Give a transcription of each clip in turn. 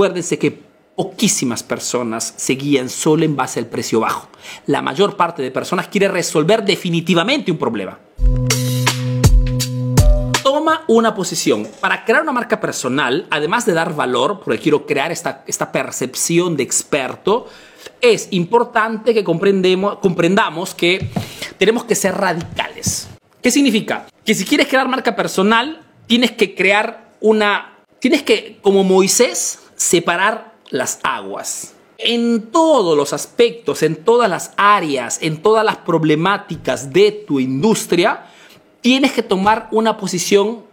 Acuérdense que poquísimas personas se guían solo en base al precio bajo. La mayor parte de personas quiere resolver definitivamente un problema. Toma una posición. Para crear una marca personal, además de dar valor, porque quiero crear esta, esta percepción de experto, es importante que comprendemos, comprendamos que tenemos que ser radicales. ¿Qué significa? Que si quieres crear marca personal, tienes que crear una... Tienes que, como Moisés, separar las aguas. En todos los aspectos, en todas las áreas, en todas las problemáticas de tu industria, tienes que tomar una posición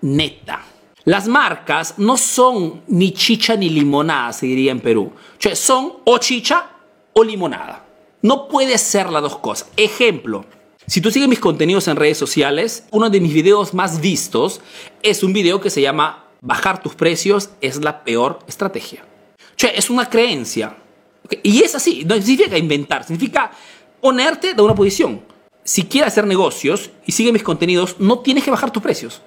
neta. Las marcas no son ni chicha ni limonada, se diría en Perú. Son o chicha o limonada. No puede ser las dos cosas. Ejemplo, si tú sigues mis contenidos en redes sociales, uno de mis videos más vistos es un video que se llama Bajar tus precios es la peor estrategia. Sea, es una creencia. Y es así, no significa inventar, significa ponerte de una posición. Si quieres hacer negocios y sigue mis contenidos, no tienes que bajar tus precios.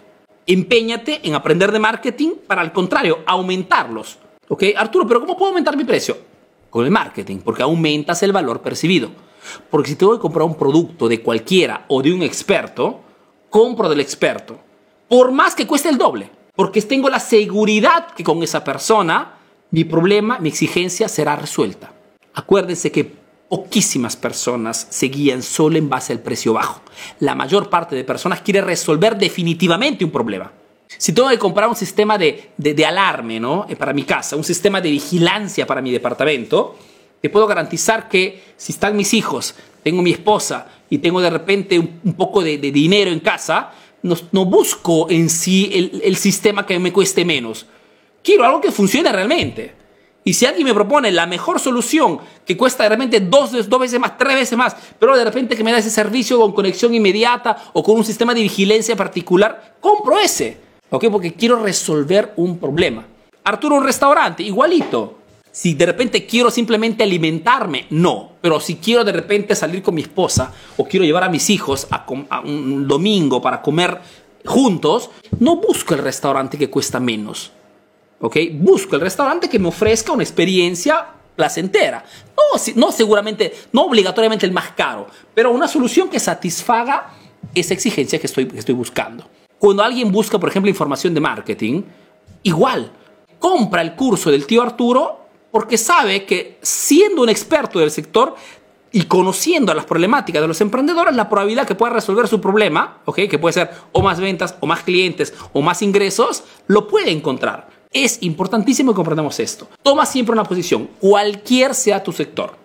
Empeñate en aprender de marketing para, al contrario, aumentarlos. ¿Ok? Arturo, pero ¿cómo puedo aumentar mi precio? Con el marketing, porque aumentas el valor percibido. Porque si te voy a comprar un producto de cualquiera o de un experto, compro del experto. Por más que cueste el doble. Porque tengo la seguridad que con esa persona mi problema, mi exigencia será resuelta. Acuérdense que poquísimas personas se guían solo en base al precio bajo. La mayor parte de personas quiere resolver definitivamente un problema. Si tengo que comprar un sistema de, de, alarme ¿no? Eh, para mi casa, un sistema de vigilancia para mi departamento, te puedo garantizar que si están mis hijos, tengo mi esposa y tengo de repente un, poco de, de, dinero en casa, no, no busco en sí el, el sistema que me cueste menos Quiero algo que funcione realmente. Y si alguien me propone la mejor solución que cuesta de repente dos, dos veces más, tres veces más, pero de repente que me da ese servicio con conexión inmediata o con un sistema de vigilancia particular, compro ese. ¿Ok? Porque quiero resolver un problema. Arturo, un restaurante, igualito. Si de repente quiero simplemente alimentarme, no. Pero si quiero de repente salir con mi esposa o quiero llevar a mis hijos a, un domingo para comer juntos, no busco el restaurante que cuesta menos ¿ok? Busco el restaurante que me ofrezca una experiencia placentera. No, no seguramente, no obligatoriamente el más caro, pero una solución que satisfaga esa exigencia que estoy, que estoy buscando. Cuando alguien busca, por ejemplo, información de marketing, igual, compra el curso del tío Arturo porque sabe que siendo un experto del sector y conociendo las problemáticas de los emprendedores, la probabilidad que pueda resolver su problema, ¿ok? que puede ser o más ventas, o más clientes, o más ingresos, lo puede encontrar. Es importantísimo que comprendamos esto. Toma siempre una posición, cualquier sea tu sector.